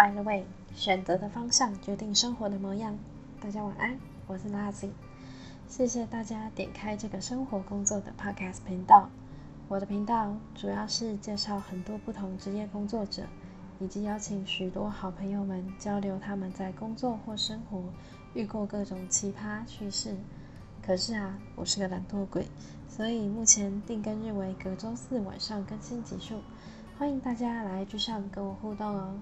By the way，选择的方向决定生活的模样。大家晚安，我是 Lazy。谢谢大家点开这个生活工作的 Podcast 频道。我的频道主要是介绍很多不同职业工作者，以及邀请许多好朋友们交流他们在工作或生活遇过各种奇葩趣事。可是啊，我是个懒惰鬼，所以目前定更日为隔周四晚上更新集数，欢迎大家来剧上跟我互动哦。